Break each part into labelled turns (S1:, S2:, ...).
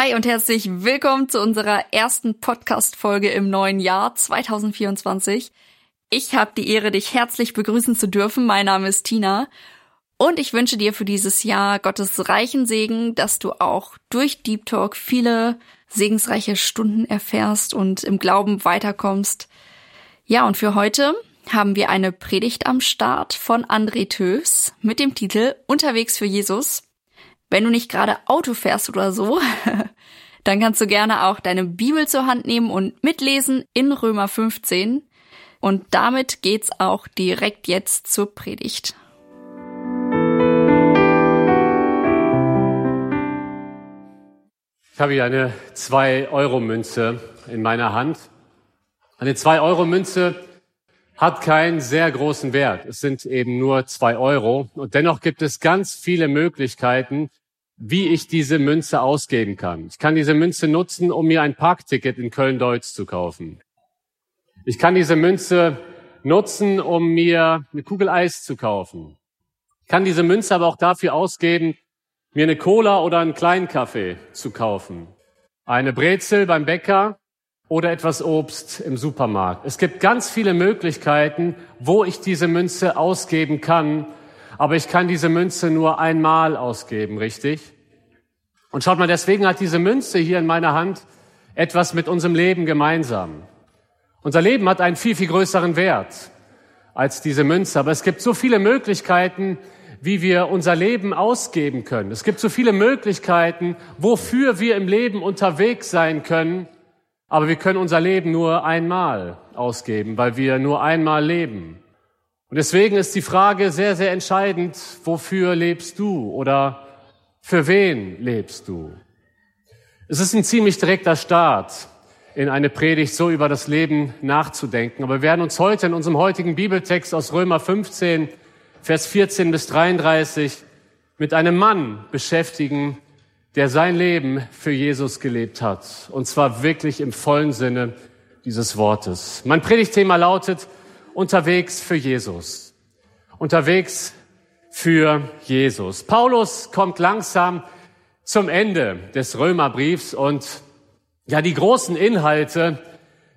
S1: Hi und herzlich willkommen zu unserer ersten Podcast-Folge im neuen Jahr 2024. Ich habe die Ehre, dich herzlich begrüßen zu dürfen. Mein Name ist Tina und ich wünsche dir für dieses Jahr Gottes reichen Segen, dass du auch durch Deep Talk viele segensreiche Stunden erfährst und im Glauben weiterkommst. Ja, und für heute haben wir eine Predigt am Start von André Töfs mit dem Titel Unterwegs für Jesus. Wenn du nicht gerade Auto fährst oder so, dann kannst du gerne auch deine Bibel zur Hand nehmen und mitlesen in Römer 15. Und damit geht's auch direkt jetzt zur Predigt.
S2: Ich habe hier eine 2-Euro-Münze in meiner Hand. Eine 2-Euro-Münze hat keinen sehr großen Wert. Es sind eben nur 2 Euro. Und dennoch gibt es ganz viele Möglichkeiten, wie ich diese Münze ausgeben kann. Ich kann diese Münze nutzen, um mir ein Parkticket in Köln-Deutz zu kaufen. Ich kann diese Münze nutzen, um mir eine Kugel Eis zu kaufen. Ich kann diese Münze aber auch dafür ausgeben, mir eine Cola oder einen kleinen Kaffee zu kaufen. Eine Brezel beim Bäcker oder etwas Obst im Supermarkt. Es gibt ganz viele Möglichkeiten, wo ich diese Münze ausgeben kann, aber ich kann diese Münze nur einmal ausgeben, richtig? Und schaut mal, deswegen hat diese Münze hier in meiner Hand etwas mit unserem Leben gemeinsam. Unser Leben hat einen viel, viel größeren Wert als diese Münze, aber es gibt so viele Möglichkeiten, wie wir unser Leben ausgeben können. Es gibt so viele Möglichkeiten, wofür wir im Leben unterwegs sein können, aber wir können unser Leben nur einmal ausgeben, weil wir nur einmal leben. Und deswegen ist die Frage sehr, sehr entscheidend, wofür lebst du oder für wen lebst du? Es ist ein ziemlich direkter Start in eine Predigt, so über das Leben nachzudenken. Aber wir werden uns heute in unserem heutigen Bibeltext aus Römer 15, Vers 14 bis 33 mit einem Mann beschäftigen, der sein Leben für Jesus gelebt hat. Und zwar wirklich im vollen Sinne dieses Wortes. Mein Predigtthema lautet, unterwegs für Jesus. Unterwegs für Jesus. Paulus kommt langsam zum Ende des Römerbriefs und ja, die großen Inhalte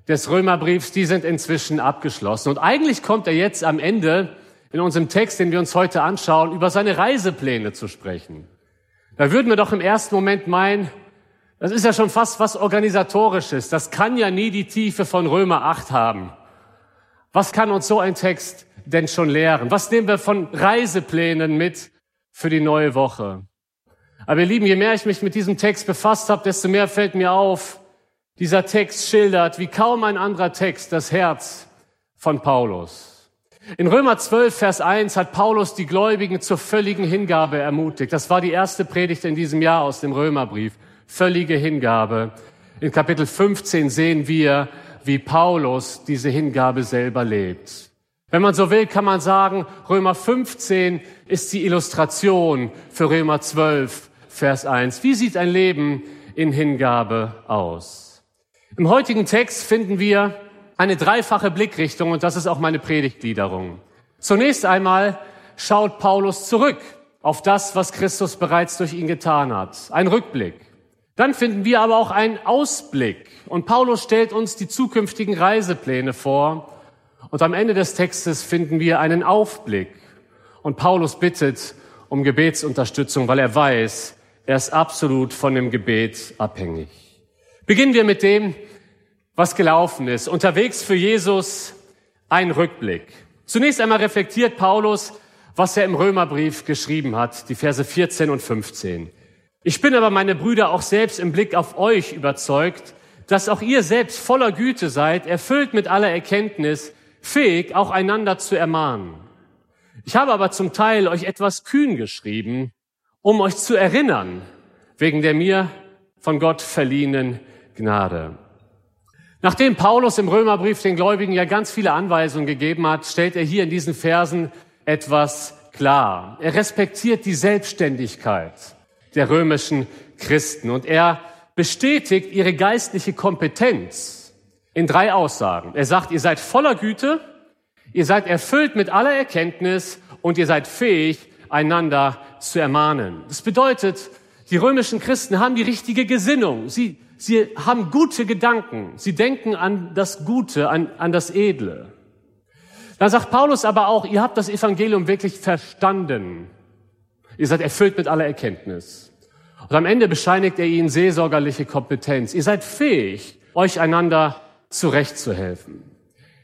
S2: des Römerbriefs, die sind inzwischen abgeschlossen. Und eigentlich kommt er jetzt am Ende in unserem Text, den wir uns heute anschauen, über seine Reisepläne zu sprechen. Da würden wir doch im ersten Moment meinen, das ist ja schon fast was Organisatorisches. Das kann ja nie die Tiefe von Römer 8 haben. Was kann uns so ein Text denn schon lehren? Was nehmen wir von Reiseplänen mit für die neue Woche? Aber ihr Lieben, je mehr ich mich mit diesem Text befasst habe, desto mehr fällt mir auf, dieser Text schildert wie kaum ein anderer Text das Herz von Paulus. In Römer 12, Vers 1 hat Paulus die Gläubigen zur völligen Hingabe ermutigt. Das war die erste Predigt in diesem Jahr aus dem Römerbrief. Völlige Hingabe. In Kapitel 15 sehen wir, wie Paulus diese Hingabe selber lebt. Wenn man so will, kann man sagen, Römer 15 ist die Illustration für Römer 12, Vers 1. Wie sieht ein Leben in Hingabe aus? Im heutigen Text finden wir eine dreifache Blickrichtung und das ist auch meine Predigtgliederung. Zunächst einmal schaut Paulus zurück auf das, was Christus bereits durch ihn getan hat. Ein Rückblick. Dann finden wir aber auch einen Ausblick. Und Paulus stellt uns die zukünftigen Reisepläne vor. Und am Ende des Textes finden wir einen Aufblick. Und Paulus bittet um Gebetsunterstützung, weil er weiß, er ist absolut von dem Gebet abhängig. Beginnen wir mit dem, was gelaufen ist. Unterwegs für Jesus ein Rückblick. Zunächst einmal reflektiert Paulus, was er im Römerbrief geschrieben hat, die Verse 14 und 15. Ich bin aber, meine Brüder, auch selbst im Blick auf euch überzeugt, dass auch ihr selbst voller Güte seid, erfüllt mit aller Erkenntnis, fähig, auch einander zu ermahnen. Ich habe aber zum Teil euch etwas kühn geschrieben, um euch zu erinnern, wegen der mir von Gott verliehenen Gnade. Nachdem Paulus im Römerbrief den Gläubigen ja ganz viele Anweisungen gegeben hat, stellt er hier in diesen Versen etwas klar. Er respektiert die Selbstständigkeit der römischen Christen und er bestätigt ihre geistliche Kompetenz in drei Aussagen. Er sagt, ihr seid voller Güte, ihr seid erfüllt mit aller Erkenntnis und ihr seid fähig, einander zu ermahnen. Das bedeutet, die römischen Christen haben die richtige Gesinnung. Sie, sie haben gute Gedanken. Sie denken an das Gute, an, an das Edle. Dann sagt Paulus aber auch, ihr habt das Evangelium wirklich verstanden. Ihr seid erfüllt mit aller Erkenntnis. Und am Ende bescheinigt er ihnen seelsorgerliche Kompetenz. Ihr seid fähig, euch einander zurechtzuhelfen.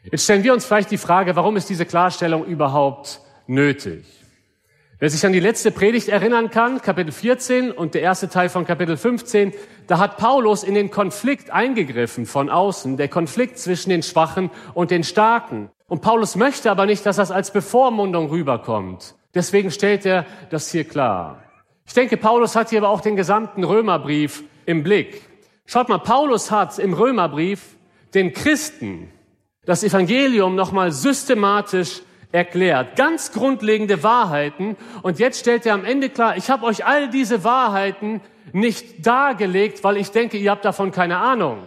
S2: Jetzt stellen wir uns vielleicht die Frage, warum ist diese Klarstellung überhaupt nötig? Wer sich an die letzte Predigt erinnern kann, Kapitel 14 und der erste Teil von Kapitel 15, da hat Paulus in den Konflikt eingegriffen von außen, der Konflikt zwischen den Schwachen und den Starken. Und Paulus möchte aber nicht, dass das als Bevormundung rüberkommt. Deswegen stellt er das hier klar. Ich denke, Paulus hat hier aber auch den gesamten Römerbrief im Blick. Schaut mal, Paulus hat im Römerbrief den Christen das Evangelium nochmal systematisch erklärt. Ganz grundlegende Wahrheiten. Und jetzt stellt er am Ende klar, ich habe euch all diese Wahrheiten nicht dargelegt, weil ich denke, ihr habt davon keine Ahnung.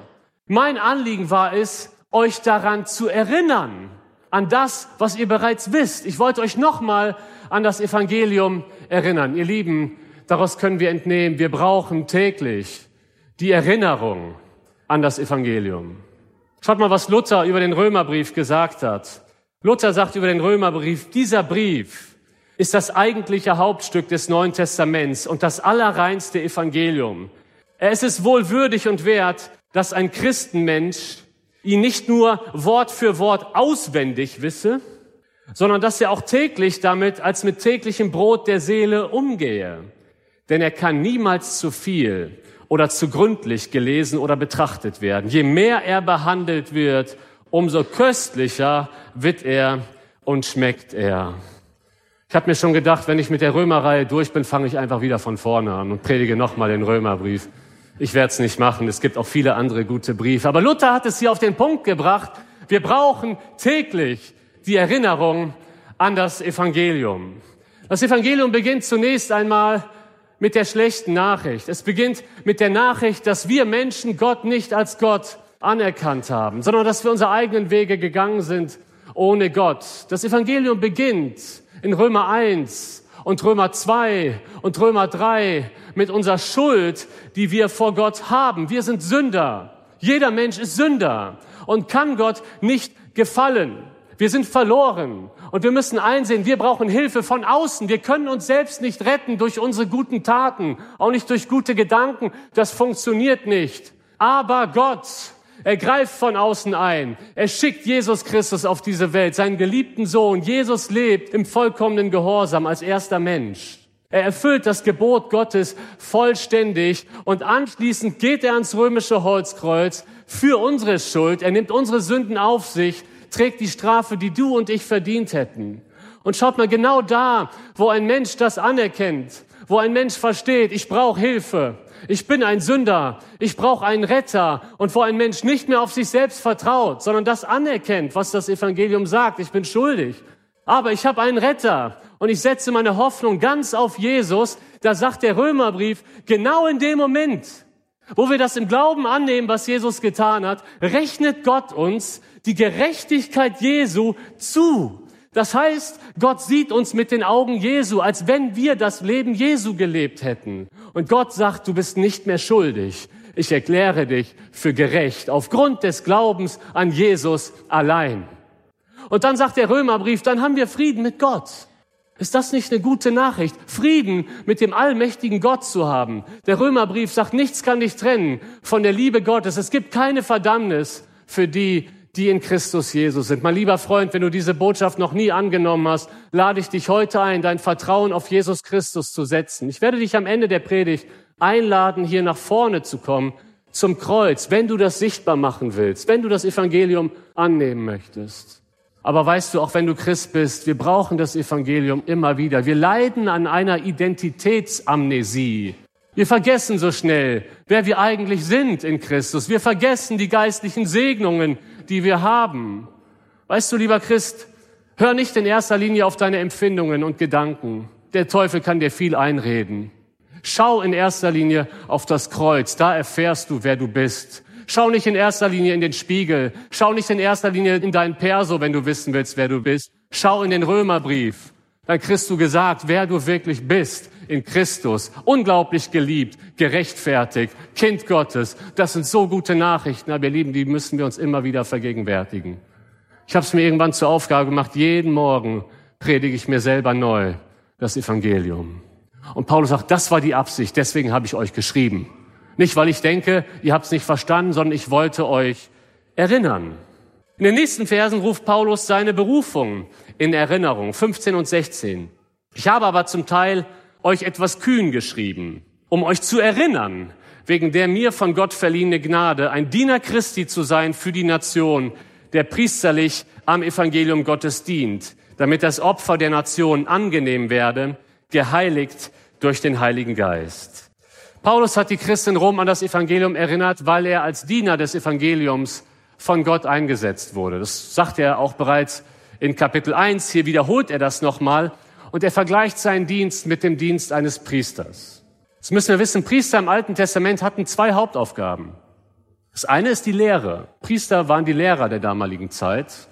S2: Mein Anliegen war es, euch daran zu erinnern, an das, was ihr bereits wisst. Ich wollte euch nochmal an das Evangelium erinnern. Ihr Lieben, daraus können wir entnehmen, wir brauchen täglich die Erinnerung an das Evangelium. Schaut mal, was Luther über den Römerbrief gesagt hat. Luther sagt über den Römerbrief, dieser Brief ist das eigentliche Hauptstück des Neuen Testaments und das allerreinste Evangelium. Es ist wohl würdig und wert, dass ein Christenmensch ihn nicht nur Wort für Wort auswendig wisse, sondern dass er auch täglich damit als mit täglichem Brot der Seele umgehe. Denn er kann niemals zu viel oder zu gründlich gelesen oder betrachtet werden. Je mehr er behandelt wird, umso köstlicher wird er und schmeckt er. Ich habe mir schon gedacht, wenn ich mit der Römerreihe durch bin, fange ich einfach wieder von vorne an und predige nochmal den Römerbrief. Ich werde es nicht machen. Es gibt auch viele andere gute Briefe. Aber Luther hat es hier auf den Punkt gebracht. Wir brauchen täglich die Erinnerung an das Evangelium. Das Evangelium beginnt zunächst einmal mit der schlechten Nachricht. Es beginnt mit der Nachricht, dass wir Menschen Gott nicht als Gott anerkannt haben, sondern dass wir unsere eigenen Wege gegangen sind ohne Gott. Das Evangelium beginnt in Römer 1 und Römer 2 und Römer 3 mit unserer Schuld, die wir vor Gott haben. Wir sind Sünder. Jeder Mensch ist Sünder und kann Gott nicht gefallen. Wir sind verloren und wir müssen einsehen, wir brauchen Hilfe von außen. Wir können uns selbst nicht retten durch unsere guten Taten, auch nicht durch gute Gedanken. Das funktioniert nicht. Aber Gott er greift von außen ein. Er schickt Jesus Christus auf diese Welt, seinen geliebten Sohn. Jesus lebt im vollkommenen Gehorsam als erster Mensch. Er erfüllt das Gebot Gottes vollständig und anschließend geht er ans römische Holzkreuz für unsere Schuld. Er nimmt unsere Sünden auf sich, trägt die Strafe, die du und ich verdient hätten. Und schaut mal, genau da, wo ein Mensch das anerkennt, wo ein Mensch versteht, ich brauche Hilfe, ich bin ein Sünder, ich brauche einen Retter. Und wo ein Mensch nicht mehr auf sich selbst vertraut, sondern das anerkennt, was das Evangelium sagt, ich bin schuldig, aber ich habe einen Retter und ich setze meine Hoffnung ganz auf Jesus, da sagt der Römerbrief, genau in dem Moment, wo wir das im Glauben annehmen, was Jesus getan hat, rechnet Gott uns die Gerechtigkeit Jesu zu. Das heißt, Gott sieht uns mit den Augen Jesu, als wenn wir das Leben Jesu gelebt hätten. Und Gott sagt, du bist nicht mehr schuldig. Ich erkläre dich für gerecht aufgrund des Glaubens an Jesus allein. Und dann sagt der Römerbrief, dann haben wir Frieden mit Gott. Ist das nicht eine gute Nachricht? Frieden mit dem allmächtigen Gott zu haben. Der Römerbrief sagt, nichts kann dich trennen von der Liebe Gottes. Es gibt keine Verdammnis für die, die in Christus Jesus sind. Mein lieber Freund, wenn du diese Botschaft noch nie angenommen hast, lade ich dich heute ein, dein Vertrauen auf Jesus Christus zu setzen. Ich werde dich am Ende der Predigt einladen, hier nach vorne zu kommen, zum Kreuz, wenn du das sichtbar machen willst, wenn du das Evangelium annehmen möchtest. Aber weißt du, auch wenn du Christ bist, wir brauchen das Evangelium immer wieder. Wir leiden an einer Identitätsamnesie. Wir vergessen so schnell, wer wir eigentlich sind in Christus. Wir vergessen die geistlichen Segnungen, die wir haben. Weißt du, lieber Christ, hör nicht in erster Linie auf deine Empfindungen und Gedanken. Der Teufel kann dir viel einreden. Schau in erster Linie auf das Kreuz, da erfährst du, wer du bist. Schau nicht in erster Linie in den Spiegel. Schau nicht in erster Linie in dein Perso, wenn du wissen willst, wer du bist. Schau in den Römerbrief. Dann kriegst du gesagt, wer du wirklich bist in Christus. Unglaublich geliebt, gerechtfertigt, Kind Gottes. Das sind so gute Nachrichten, aber ihr Lieben, die müssen wir uns immer wieder vergegenwärtigen. Ich habe es mir irgendwann zur Aufgabe gemacht, jeden Morgen predige ich mir selber neu das Evangelium. Und Paulus sagt, das war die Absicht, deswegen habe ich euch geschrieben. Nicht, weil ich denke, ihr habt es nicht verstanden, sondern ich wollte euch erinnern. In den nächsten Versen ruft Paulus seine Berufung in Erinnerung, 15 und 16. Ich habe aber zum Teil euch etwas kühn geschrieben, um euch zu erinnern, wegen der mir von Gott verliehene Gnade, ein Diener Christi zu sein für die Nation, der priesterlich am Evangelium Gottes dient, damit das Opfer der Nation angenehm werde, geheiligt durch den Heiligen Geist. Paulus hat die Christen in Rom an das Evangelium erinnert, weil er als Diener des Evangeliums von Gott eingesetzt wurde. Das sagt er auch bereits in Kapitel 1. Hier wiederholt er das nochmal und er vergleicht seinen Dienst mit dem Dienst eines Priesters. Das müssen wir wissen. Priester im Alten Testament hatten zwei Hauptaufgaben. Das eine ist die Lehre. Priester waren die Lehrer der damaligen Zeit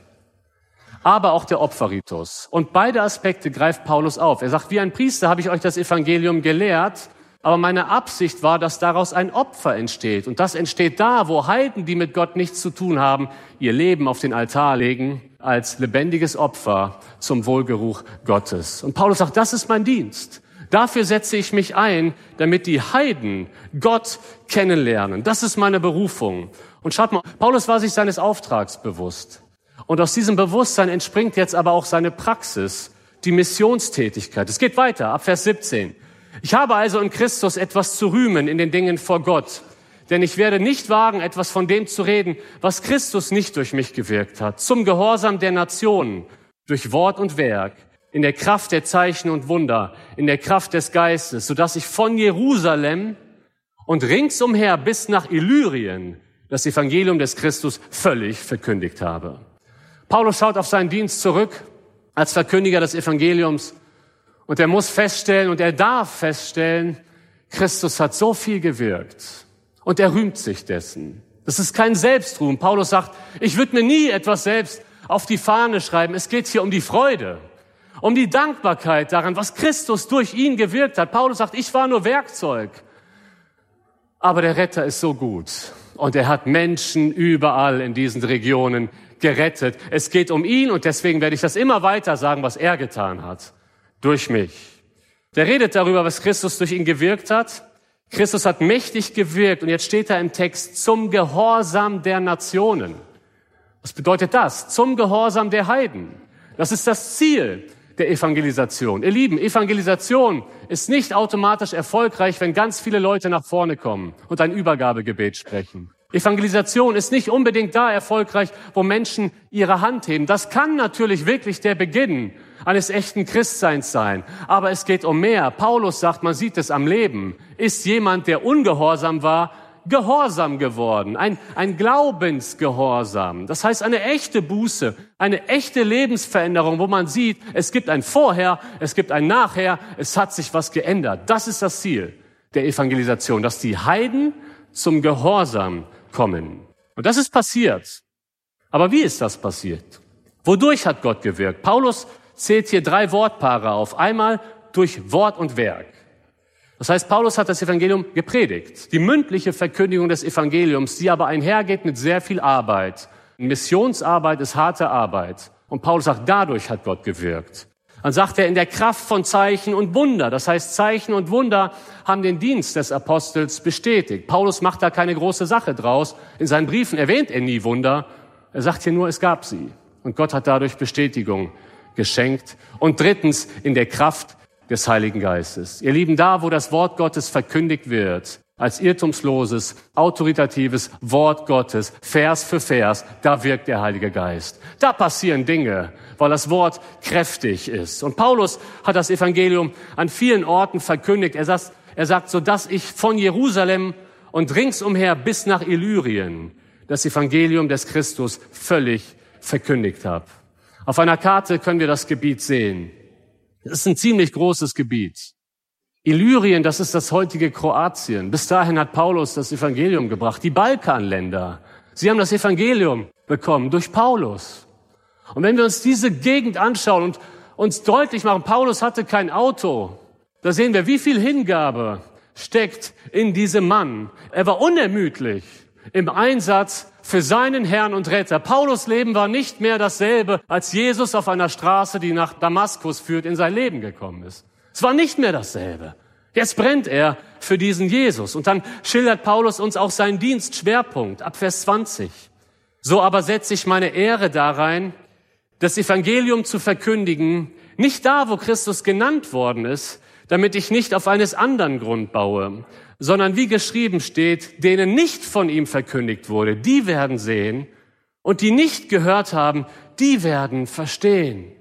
S2: aber auch der Opferritus. Und beide Aspekte greift Paulus auf. Er sagt, wie ein Priester habe ich euch das Evangelium gelehrt, aber meine Absicht war, dass daraus ein Opfer entsteht. Und das entsteht da, wo Heiden, die mit Gott nichts zu tun haben, ihr Leben auf den Altar legen als lebendiges Opfer zum Wohlgeruch Gottes. Und Paulus sagt, das ist mein Dienst. Dafür setze ich mich ein, damit die Heiden Gott kennenlernen. Das ist meine Berufung. Und schaut mal, Paulus war sich seines Auftrags bewusst. Und aus diesem Bewusstsein entspringt jetzt aber auch seine Praxis, die Missionstätigkeit. Es geht weiter, ab Vers 17. Ich habe also in Christus etwas zu rühmen in den Dingen vor Gott. Denn ich werde nicht wagen, etwas von dem zu reden, was Christus nicht durch mich gewirkt hat. Zum Gehorsam der Nationen, durch Wort und Werk, in der Kraft der Zeichen und Wunder, in der Kraft des Geistes, sodass ich von Jerusalem und ringsumher bis nach Illyrien das Evangelium des Christus völlig verkündigt habe. Paulus schaut auf seinen Dienst zurück als Verkündiger des Evangeliums und er muss feststellen und er darf feststellen, Christus hat so viel gewirkt und er rühmt sich dessen. Das ist kein Selbstruhm. Paulus sagt, ich würde mir nie etwas selbst auf die Fahne schreiben. Es geht hier um die Freude, um die Dankbarkeit daran, was Christus durch ihn gewirkt hat. Paulus sagt, ich war nur Werkzeug. Aber der Retter ist so gut und er hat Menschen überall in diesen Regionen gerettet. Es geht um ihn und deswegen werde ich das immer weiter sagen, was er getan hat. Durch mich. Der redet darüber, was Christus durch ihn gewirkt hat. Christus hat mächtig gewirkt und jetzt steht da im Text zum Gehorsam der Nationen. Was bedeutet das? Zum Gehorsam der Heiden. Das ist das Ziel der Evangelisation. Ihr Lieben, Evangelisation ist nicht automatisch erfolgreich, wenn ganz viele Leute nach vorne kommen und ein Übergabegebet sprechen. Evangelisation ist nicht unbedingt da erfolgreich, wo Menschen ihre Hand heben. Das kann natürlich wirklich der Beginn eines echten Christseins sein. Aber es geht um mehr. Paulus sagt, man sieht es am Leben. Ist jemand, der ungehorsam war, gehorsam geworden. Ein, ein Glaubensgehorsam. Das heißt eine echte Buße, eine echte Lebensveränderung, wo man sieht, es gibt ein Vorher, es gibt ein Nachher, es hat sich was geändert. Das ist das Ziel der Evangelisation, dass die Heiden zum Gehorsam kommen. Und das ist passiert. Aber wie ist das passiert? Wodurch hat Gott gewirkt? Paulus zählt hier drei Wortpaare auf. Einmal durch Wort und Werk. Das heißt, Paulus hat das Evangelium gepredigt. Die mündliche Verkündigung des Evangeliums, die aber einhergeht mit sehr viel Arbeit. Missionsarbeit ist harte Arbeit. Und Paulus sagt, dadurch hat Gott gewirkt. Dann sagt er in der Kraft von Zeichen und Wunder. Das heißt, Zeichen und Wunder haben den Dienst des Apostels bestätigt. Paulus macht da keine große Sache draus. In seinen Briefen erwähnt er nie Wunder. Er sagt hier nur, es gab sie. Und Gott hat dadurch Bestätigung geschenkt. Und drittens in der Kraft des Heiligen Geistes. Ihr Lieben, da, wo das Wort Gottes verkündigt wird, als irrtumsloses, autoritatives Wort Gottes, Vers für Vers, da wirkt der Heilige Geist. Da passieren Dinge, weil das Wort kräftig ist. Und Paulus hat das Evangelium an vielen Orten verkündigt. Er sagt, Er sagt, so dass ich von Jerusalem und ringsumher bis nach Illyrien das Evangelium des Christus völlig verkündigt habe. Auf einer Karte können wir das Gebiet sehen. Es ist ein ziemlich großes Gebiet. Illyrien, das ist das heutige Kroatien. Bis dahin hat Paulus das Evangelium gebracht. Die Balkanländer, sie haben das Evangelium bekommen durch Paulus. Und wenn wir uns diese Gegend anschauen und uns deutlich machen, Paulus hatte kein Auto, da sehen wir, wie viel Hingabe steckt in diesem Mann. Er war unermüdlich im Einsatz für seinen Herrn und Retter. Paulus Leben war nicht mehr dasselbe, als Jesus auf einer Straße, die nach Damaskus führt, in sein Leben gekommen ist. Es war nicht mehr dasselbe. Jetzt brennt er für diesen Jesus. Und dann schildert Paulus uns auch seinen Dienstschwerpunkt ab Vers 20. So aber setze ich meine Ehre darein, das Evangelium zu verkündigen, nicht da, wo Christus genannt worden ist, damit ich nicht auf eines anderen Grund baue, sondern wie geschrieben steht, denen nicht von ihm verkündigt wurde, die werden sehen und die nicht gehört haben, die werden verstehen.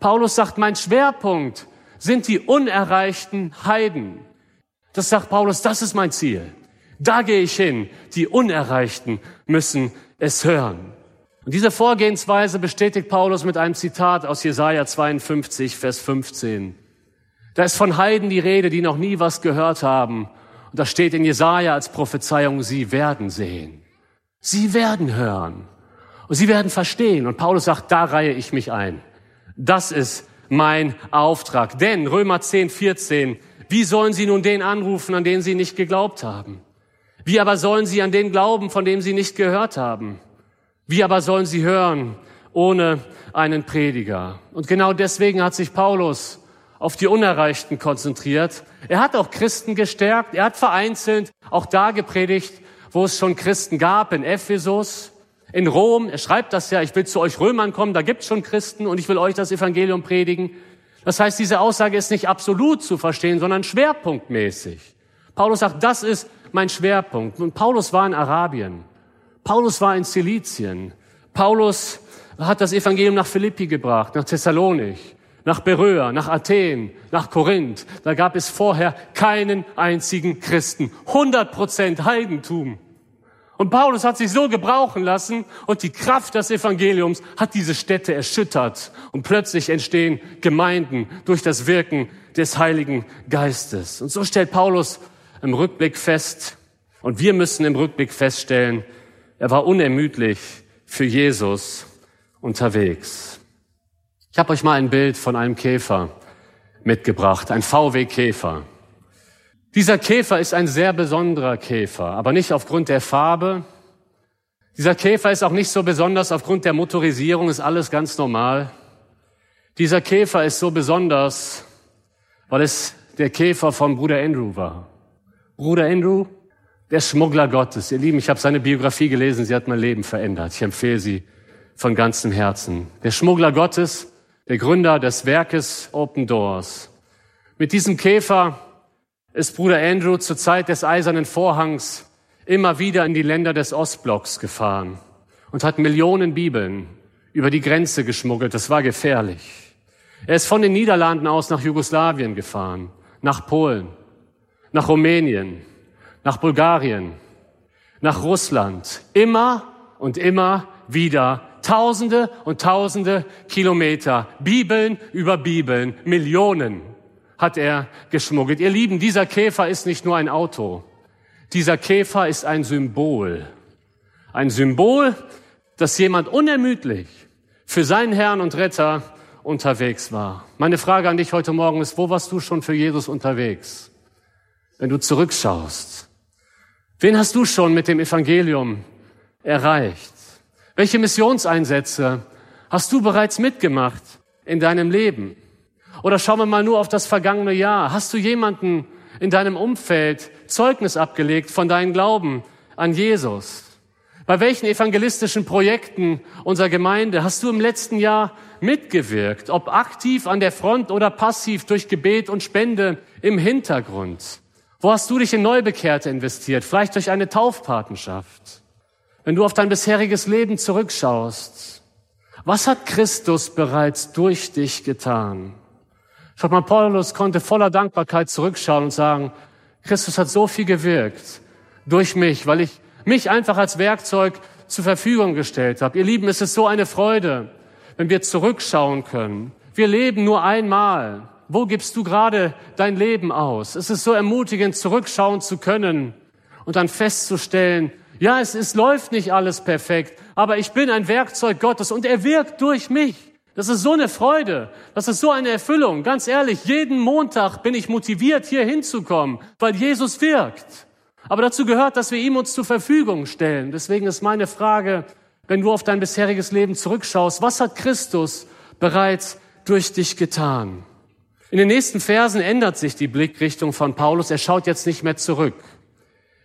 S2: Paulus sagt, mein Schwerpunkt sind die unerreichten Heiden. Das sagt Paulus, das ist mein Ziel. Da gehe ich hin. Die Unerreichten müssen es hören. Und diese Vorgehensweise bestätigt Paulus mit einem Zitat aus Jesaja 52, Vers 15. Da ist von Heiden die Rede, die noch nie was gehört haben. Und da steht in Jesaja als Prophezeiung, sie werden sehen. Sie werden hören. Und sie werden verstehen. Und Paulus sagt, da reihe ich mich ein. Das ist mein Auftrag. Denn Römer 10, 14, wie sollen sie nun den anrufen, an den sie nicht geglaubt haben? Wie aber sollen sie an den glauben, von dem sie nicht gehört haben? Wie aber sollen sie hören ohne einen Prediger? Und genau deswegen hat sich Paulus auf die Unerreichten konzentriert. Er hat auch Christen gestärkt. Er hat vereinzelt auch da gepredigt, wo es schon Christen gab, in Ephesus, in Rom. Er schreibt das ja, ich will zu euch Römern kommen, da gibt's schon Christen und ich will euch das Evangelium predigen. Das heißt, diese Aussage ist nicht absolut zu verstehen, sondern schwerpunktmäßig. Paulus sagt, das ist mein Schwerpunkt. Und Paulus war in Arabien. Paulus war in Silizien. Paulus hat das Evangelium nach Philippi gebracht, nach Thessalonik nach Beröa, nach Athen, nach Korinth. Da gab es vorher keinen einzigen Christen. 100 Prozent Heidentum. Und Paulus hat sich so gebrauchen lassen und die Kraft des Evangeliums hat diese Städte erschüttert. Und plötzlich entstehen Gemeinden durch das Wirken des Heiligen Geistes. Und so stellt Paulus im Rückblick fest, und wir müssen im Rückblick feststellen, er war unermüdlich für Jesus unterwegs. Ich habe euch mal ein Bild von einem Käfer mitgebracht, ein VW-Käfer. Dieser Käfer ist ein sehr besonderer Käfer, aber nicht aufgrund der Farbe. Dieser Käfer ist auch nicht so besonders aufgrund der Motorisierung, ist alles ganz normal. Dieser Käfer ist so besonders, weil es der Käfer von Bruder Andrew war. Bruder Andrew, der Schmuggler Gottes. Ihr Lieben, ich habe seine Biografie gelesen, sie hat mein Leben verändert. Ich empfehle sie von ganzem Herzen. Der Schmuggler Gottes, der Gründer des Werkes Open Doors. Mit diesem Käfer ist Bruder Andrew zur Zeit des Eisernen Vorhangs immer wieder in die Länder des Ostblocks gefahren und hat Millionen Bibeln über die Grenze geschmuggelt. Das war gefährlich. Er ist von den Niederlanden aus nach Jugoslawien gefahren, nach Polen, nach Rumänien, nach Bulgarien, nach Russland. Immer und immer wieder Tausende und Tausende Kilometer, Bibeln über Bibeln, Millionen hat er geschmuggelt. Ihr Lieben, dieser Käfer ist nicht nur ein Auto. Dieser Käfer ist ein Symbol. Ein Symbol, dass jemand unermüdlich für seinen Herrn und Retter unterwegs war. Meine Frage an dich heute Morgen ist, wo warst du schon für Jesus unterwegs? Wenn du zurückschaust. Wen hast du schon mit dem Evangelium erreicht? Welche Missionseinsätze hast du bereits mitgemacht in deinem Leben? Oder schauen wir mal nur auf das vergangene Jahr. Hast du jemanden in deinem Umfeld Zeugnis abgelegt von deinem Glauben an Jesus? Bei welchen evangelistischen Projekten unserer Gemeinde hast du im letzten Jahr mitgewirkt? Ob aktiv an der Front oder passiv durch Gebet und Spende im Hintergrund? Wo hast du dich in Neubekehrte investiert? Vielleicht durch eine Taufpatenschaft? Wenn du auf dein bisheriges Leben zurückschaust, was hat Christus bereits durch dich getan? Schaut mal, Paulus konnte voller Dankbarkeit zurückschauen und sagen, Christus hat so viel gewirkt durch mich, weil ich mich einfach als Werkzeug zur Verfügung gestellt habe. Ihr Lieben, es ist so eine Freude, wenn wir zurückschauen können. Wir leben nur einmal. Wo gibst du gerade dein Leben aus? Es ist so ermutigend, zurückschauen zu können und dann festzustellen, ja, es, es läuft nicht alles perfekt, aber ich bin ein Werkzeug Gottes und er wirkt durch mich. Das ist so eine Freude, das ist so eine Erfüllung. Ganz ehrlich, jeden Montag bin ich motiviert, hier hinzukommen, weil Jesus wirkt. Aber dazu gehört, dass wir ihm uns zur Verfügung stellen. Deswegen ist meine Frage, wenn du auf dein bisheriges Leben zurückschaust, was hat Christus bereits durch dich getan? In den nächsten Versen ändert sich die Blickrichtung von Paulus. Er schaut jetzt nicht mehr zurück.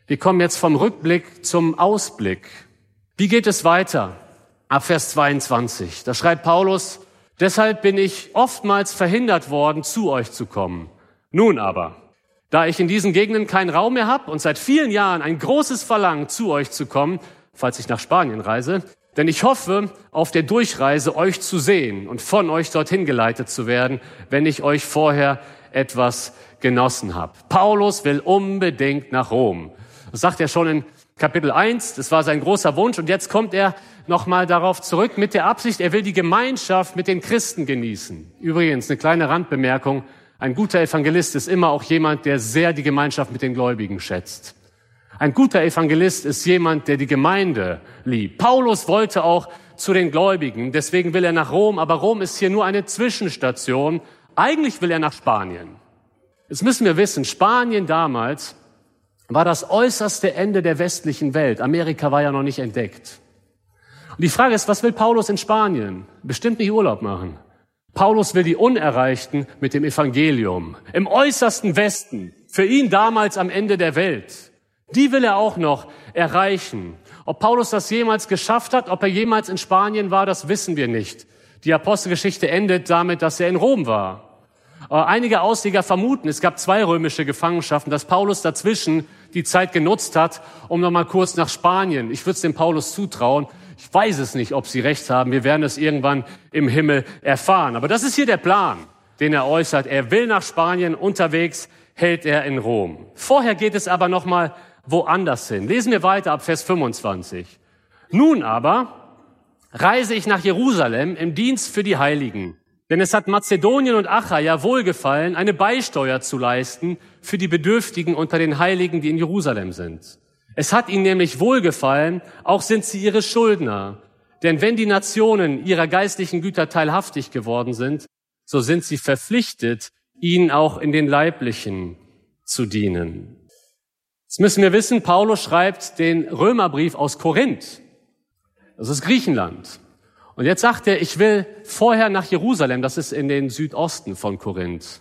S2: Wir kommen jetzt vom Rückblick zum Ausblick. Wie geht es weiter? Ab Vers 22. Da schreibt Paulus, deshalb bin ich oftmals verhindert worden, zu euch zu kommen. Nun aber, da ich in diesen Gegenden keinen Raum mehr habe und seit vielen Jahren ein großes Verlangen, zu euch zu kommen, falls ich nach Spanien reise, denn ich hoffe, auf der Durchreise euch zu sehen und von euch dorthin geleitet zu werden, wenn ich euch vorher etwas genossen habe. Paulus will unbedingt nach Rom. Das sagt er schon in Kapitel 1, das war sein großer Wunsch und jetzt kommt er nochmal darauf zurück mit der Absicht, er will die Gemeinschaft mit den Christen genießen. Übrigens, eine kleine Randbemerkung, ein guter Evangelist ist immer auch jemand, der sehr die Gemeinschaft mit den Gläubigen schätzt. Ein guter Evangelist ist jemand, der die Gemeinde liebt. Paulus wollte auch zu den Gläubigen, deswegen will er nach Rom, aber Rom ist hier nur eine Zwischenstation. Eigentlich will er nach Spanien. Jetzt müssen wir wissen, Spanien damals war das äußerste Ende der westlichen Welt. Amerika war ja noch nicht entdeckt. Und die Frage ist, was will Paulus in Spanien? Bestimmt nicht Urlaub machen. Paulus will die Unerreichten mit dem Evangelium. Im äußersten Westen. Für ihn damals am Ende der Welt. Die will er auch noch erreichen. Ob Paulus das jemals geschafft hat, ob er jemals in Spanien war, das wissen wir nicht. Die Apostelgeschichte endet damit, dass er in Rom war. Äh, einige Ausleger vermuten, es gab zwei römische Gefangenschaften, dass Paulus dazwischen die Zeit genutzt hat, um nochmal kurz nach Spanien. Ich würde es dem Paulus zutrauen. Ich weiß es nicht, ob sie recht haben. Wir werden es irgendwann im Himmel erfahren. Aber das ist hier der Plan, den er äußert. Er will nach Spanien. Unterwegs hält er in Rom. Vorher geht es aber nochmal woanders hin. Lesen wir weiter ab Vers 25. Nun aber reise ich nach Jerusalem im Dienst für die Heiligen. Denn es hat Mazedonien und Achaia wohlgefallen, eine Beisteuer zu leisten für die Bedürftigen unter den Heiligen, die in Jerusalem sind. Es hat ihnen nämlich wohlgefallen, auch sind sie ihre Schuldner. Denn wenn die Nationen ihrer geistlichen Güter teilhaftig geworden sind, so sind sie verpflichtet, ihnen auch in den Leiblichen zu dienen. Jetzt müssen wir wissen, Paulus schreibt den Römerbrief aus Korinth. Das ist Griechenland. Und jetzt sagt er, ich will vorher nach Jerusalem, das ist in den Südosten von Korinth.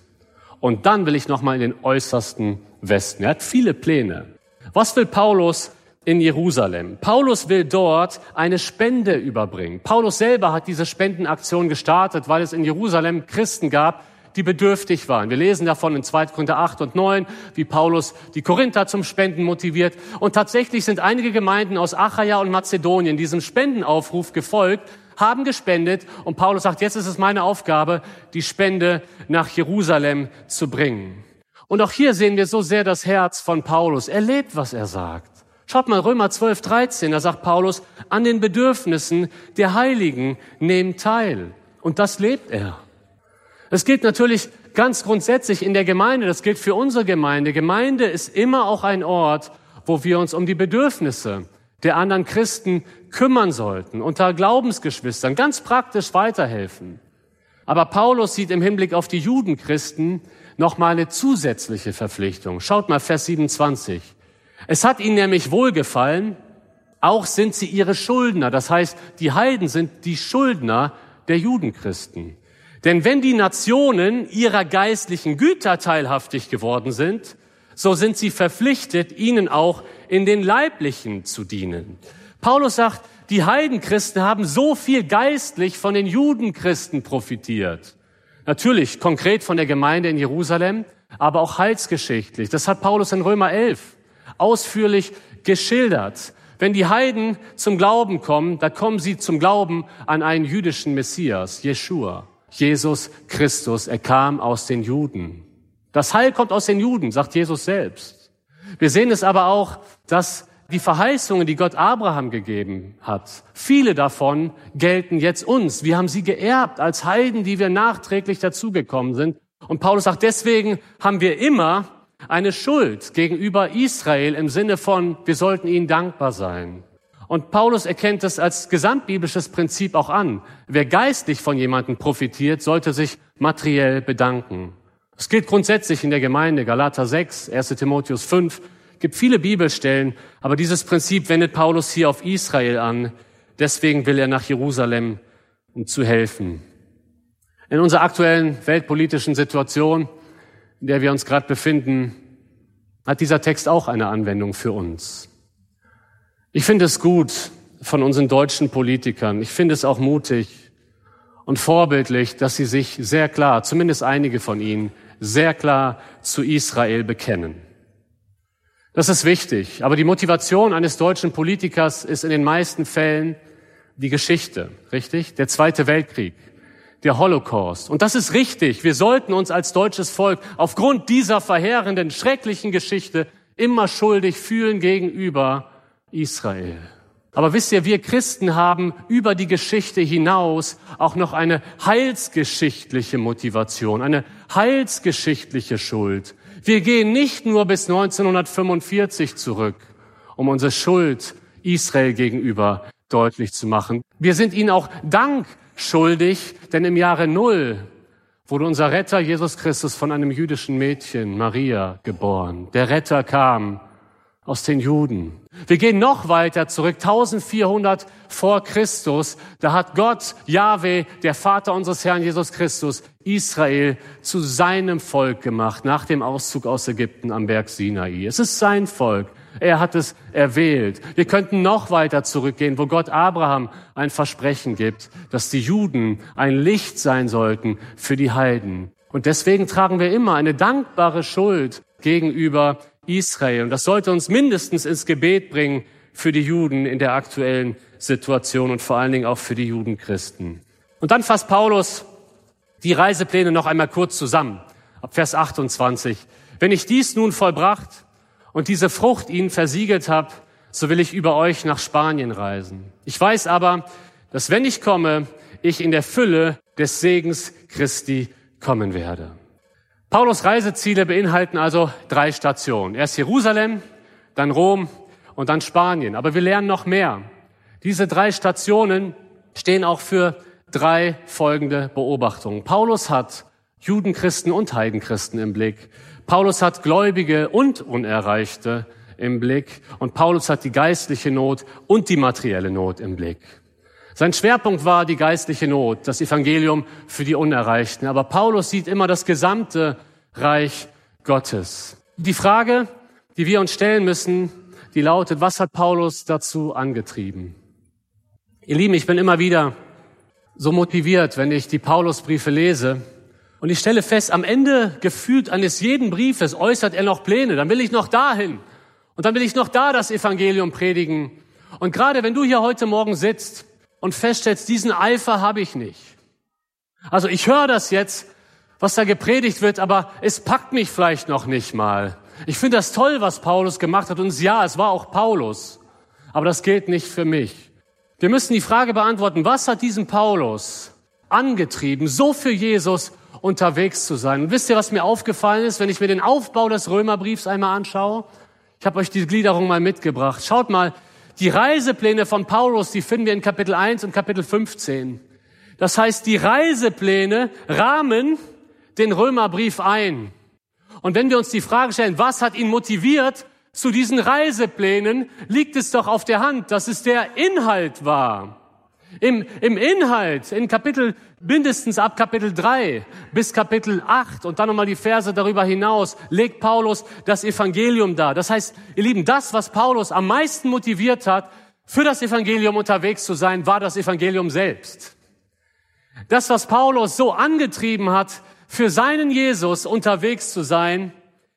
S2: Und dann will ich nochmal in den äußersten Westen. Er hat viele Pläne. Was will Paulus in Jerusalem? Paulus will dort eine Spende überbringen. Paulus selber hat diese Spendenaktion gestartet, weil es in Jerusalem Christen gab, die bedürftig waren. Wir lesen davon in 2. Korinther 8 und 9, wie Paulus die Korinther zum Spenden motiviert. Und tatsächlich sind einige Gemeinden aus Achaia und Mazedonien diesem Spendenaufruf gefolgt, haben gespendet und Paulus sagt, jetzt ist es meine Aufgabe, die Spende nach Jerusalem zu bringen. Und auch hier sehen wir so sehr das Herz von Paulus. Er lebt, was er sagt. Schaut mal, Römer 12, 13, da sagt Paulus, an den Bedürfnissen der Heiligen nehmen teil. Und das lebt er. Das gilt natürlich ganz grundsätzlich in der Gemeinde. Das gilt für unsere Gemeinde. Gemeinde ist immer auch ein Ort, wo wir uns um die Bedürfnisse der anderen Christen kümmern sollten, unter Glaubensgeschwistern ganz praktisch weiterhelfen. Aber Paulus sieht im Hinblick auf die Judenchristen noch mal eine zusätzliche Verpflichtung. Schaut mal Vers 27. Es hat ihnen nämlich wohlgefallen, auch sind sie ihre Schuldner. Das heißt, die Heiden sind die Schuldner der Judenchristen. Denn wenn die Nationen ihrer geistlichen Güter teilhaftig geworden sind, so sind sie verpflichtet, ihnen auch in den Leiblichen zu dienen. Paulus sagt, die Heidenchristen haben so viel geistlich von den Judenchristen profitiert. Natürlich konkret von der Gemeinde in Jerusalem, aber auch heilsgeschichtlich. Das hat Paulus in Römer 11 ausführlich geschildert. Wenn die Heiden zum Glauben kommen, da kommen sie zum Glauben an einen jüdischen Messias, Jeshua. Jesus Christus, er kam aus den Juden. Das Heil kommt aus den Juden, sagt Jesus selbst. Wir sehen es aber auch, dass die Verheißungen, die Gott Abraham gegeben hat, viele davon gelten jetzt uns. Wir haben sie geerbt als Heiden, die wir nachträglich dazugekommen sind. Und Paulus sagt, deswegen haben wir immer eine Schuld gegenüber Israel im Sinne von, wir sollten ihnen dankbar sein. Und Paulus erkennt es als gesamtbiblisches Prinzip auch an. Wer geistlich von jemandem profitiert, sollte sich materiell bedanken. Es gilt grundsätzlich in der Gemeinde, Galater 6, 1 Timotheus 5, gibt viele Bibelstellen, aber dieses Prinzip wendet Paulus hier auf Israel an. Deswegen will er nach Jerusalem, um zu helfen. In unserer aktuellen weltpolitischen Situation, in der wir uns gerade befinden, hat dieser Text auch eine Anwendung für uns. Ich finde es gut von unseren deutschen Politikern. Ich finde es auch mutig und vorbildlich, dass sie sich sehr klar, zumindest einige von ihnen, sehr klar zu Israel bekennen. Das ist wichtig. Aber die Motivation eines deutschen Politikers ist in den meisten Fällen die Geschichte, richtig? Der Zweite Weltkrieg, der Holocaust. Und das ist richtig. Wir sollten uns als deutsches Volk aufgrund dieser verheerenden, schrecklichen Geschichte immer schuldig fühlen gegenüber Israel. Aber wisst ihr, wir Christen haben über die Geschichte hinaus auch noch eine heilsgeschichtliche Motivation, eine heilsgeschichtliche Schuld. Wir gehen nicht nur bis 1945 zurück, um unsere Schuld Israel gegenüber deutlich zu machen. Wir sind ihnen auch Dank schuldig, denn im Jahre Null wurde unser Retter Jesus Christus von einem jüdischen Mädchen, Maria, geboren. Der Retter kam aus den Juden. Wir gehen noch weiter zurück, 1400 vor Christus. Da hat Gott, Yahweh, der Vater unseres Herrn Jesus Christus, Israel zu seinem Volk gemacht, nach dem Auszug aus Ägypten am Berg Sinai. Es ist sein Volk. Er hat es erwählt. Wir könnten noch weiter zurückgehen, wo Gott Abraham ein Versprechen gibt, dass die Juden ein Licht sein sollten für die Heiden. Und deswegen tragen wir immer eine dankbare Schuld gegenüber Israel. Und das sollte uns mindestens ins Gebet bringen für die Juden in der aktuellen Situation und vor allen Dingen auch für die Judenchristen. Und dann fasst Paulus die Reisepläne noch einmal kurz zusammen. Ab Vers 28. Wenn ich dies nun vollbracht und diese Frucht ihnen versiegelt habe, so will ich über euch nach Spanien reisen. Ich weiß aber, dass wenn ich komme, ich in der Fülle des Segens Christi kommen werde. Paulus Reiseziele beinhalten also drei Stationen. Erst Jerusalem, dann Rom und dann Spanien. Aber wir lernen noch mehr. Diese drei Stationen stehen auch für drei folgende Beobachtungen. Paulus hat Judenchristen und Heidenchristen im Blick. Paulus hat Gläubige und Unerreichte im Blick. Und Paulus hat die geistliche Not und die materielle Not im Blick. Sein Schwerpunkt war die geistliche Not, das Evangelium für die Unerreichten. Aber Paulus sieht immer das gesamte Reich Gottes. Die Frage, die wir uns stellen müssen, die lautet, was hat Paulus dazu angetrieben? Ihr Lieben, ich bin immer wieder so motiviert, wenn ich die Paulusbriefe lese. Und ich stelle fest, am Ende gefühlt eines jeden Briefes äußert er noch Pläne. Dann will ich noch dahin. Und dann will ich noch da das Evangelium predigen. Und gerade wenn du hier heute Morgen sitzt und feststellst, diesen Eifer habe ich nicht. Also ich höre das jetzt, was da gepredigt wird, aber es packt mich vielleicht noch nicht mal. Ich finde das toll, was Paulus gemacht hat. Und ja, es war auch Paulus. Aber das gilt nicht für mich. Wir müssen die Frage beantworten, was hat diesen Paulus angetrieben, so für Jesus unterwegs zu sein? Und wisst ihr, was mir aufgefallen ist, wenn ich mir den Aufbau des Römerbriefs einmal anschaue? Ich habe euch die Gliederung mal mitgebracht. Schaut mal, die Reisepläne von Paulus, die finden wir in Kapitel 1 und Kapitel 15. Das heißt, die Reisepläne rahmen den Römerbrief ein. Und wenn wir uns die Frage stellen, was hat ihn motiviert zu diesen Reiseplänen, liegt es doch auf der Hand, dass es der Inhalt war. Im, Im Inhalt, in Kapitel, mindestens ab Kapitel 3 bis Kapitel 8 und dann nochmal die Verse darüber hinaus, legt Paulus das Evangelium dar. Das heißt, ihr Lieben, das, was Paulus am meisten motiviert hat, für das Evangelium unterwegs zu sein, war das Evangelium selbst. Das, was Paulus so angetrieben hat, für seinen Jesus unterwegs zu sein,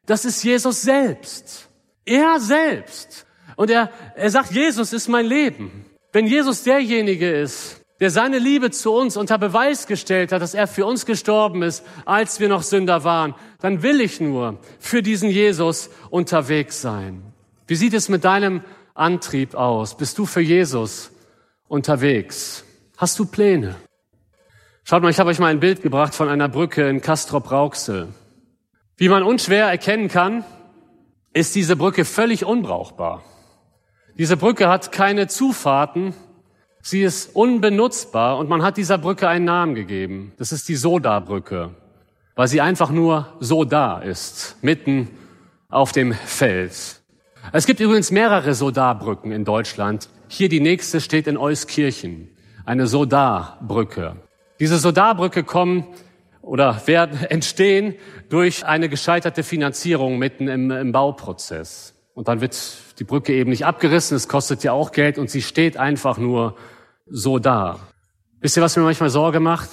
S2: das ist Jesus selbst. Er selbst. Und er, er sagt, Jesus ist mein Leben. Wenn Jesus derjenige ist, der seine Liebe zu uns unter Beweis gestellt hat, dass er für uns gestorben ist, als wir noch Sünder waren, dann will ich nur für diesen Jesus unterwegs sein. Wie sieht es mit deinem Antrieb aus? Bist du für Jesus unterwegs? Hast du Pläne? Schaut mal, ich habe euch mal ein Bild gebracht von einer Brücke in Castrop-Rauxel. Wie man unschwer erkennen kann, ist diese Brücke völlig unbrauchbar. Diese Brücke hat keine Zufahrten, sie ist unbenutzbar und man hat dieser Brücke einen Namen gegeben. Das ist die Soda-Brücke, weil sie einfach nur so da ist, mitten auf dem Feld. Es gibt übrigens mehrere Soda-Brücken in Deutschland. Hier die nächste steht in Euskirchen, eine Soda-Brücke. Diese Soda-Brücke kommen oder werden entstehen durch eine gescheiterte Finanzierung mitten im, im Bauprozess. Und dann wird die Brücke eben nicht abgerissen, es kostet ja auch Geld und sie steht einfach nur so da. Wisst ihr, was mir manchmal Sorge macht?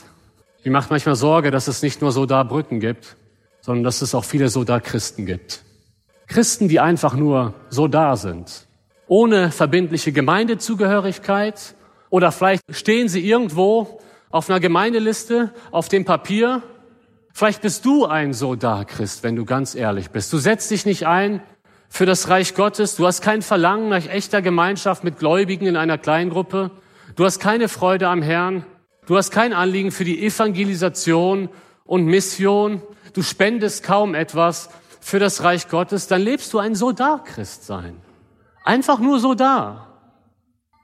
S2: Mir macht manchmal Sorge, dass es nicht nur so da Brücken gibt, sondern dass es auch viele so da Christen gibt. Christen, die einfach nur so da sind, ohne verbindliche Gemeindezugehörigkeit oder vielleicht stehen sie irgendwo auf einer Gemeindeliste, auf dem Papier. Vielleicht bist du ein so da Christ, wenn du ganz ehrlich bist. Du setzt dich nicht ein für das Reich Gottes. Du hast kein Verlangen nach echter Gemeinschaft mit Gläubigen in einer Kleingruppe. Du hast keine Freude am Herrn. Du hast kein Anliegen für die Evangelisation und Mission. Du spendest kaum etwas für das Reich Gottes. Dann lebst du ein so da Christ sein. Einfach nur so da.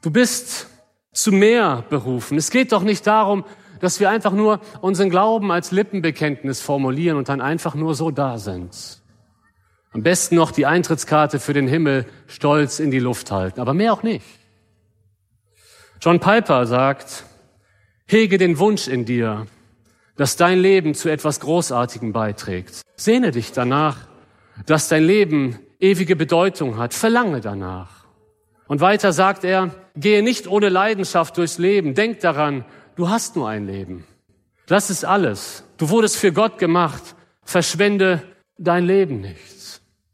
S2: Du bist zu mehr berufen. Es geht doch nicht darum, dass wir einfach nur unseren Glauben als Lippenbekenntnis formulieren und dann einfach nur so da sind. Am besten noch die Eintrittskarte für den Himmel stolz in die Luft halten, aber mehr auch nicht. John Piper sagt, hege den Wunsch in dir, dass dein Leben zu etwas Großartigem beiträgt. Sehne dich danach, dass dein Leben ewige Bedeutung hat. Verlange danach. Und weiter sagt er, gehe nicht ohne Leidenschaft durchs Leben. Denk daran, du hast nur ein Leben. Das ist alles. Du wurdest für Gott gemacht. Verschwende dein Leben nicht.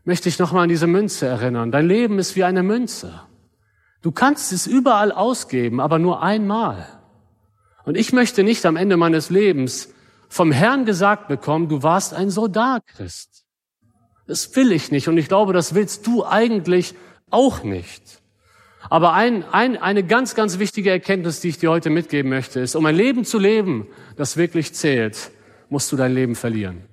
S2: Möchte ich nochmal an diese Münze erinnern. Dein Leben ist wie eine Münze. Du kannst es überall ausgeben, aber nur einmal. Und ich möchte nicht am Ende meines Lebens vom Herrn gesagt bekommen, du warst ein Soldat, Christ. Das will ich nicht und ich glaube, das willst du eigentlich auch nicht. Aber ein, ein, eine ganz, ganz wichtige Erkenntnis, die ich dir heute mitgeben möchte, ist, um ein Leben zu leben, das wirklich zählt, musst du dein Leben verlieren.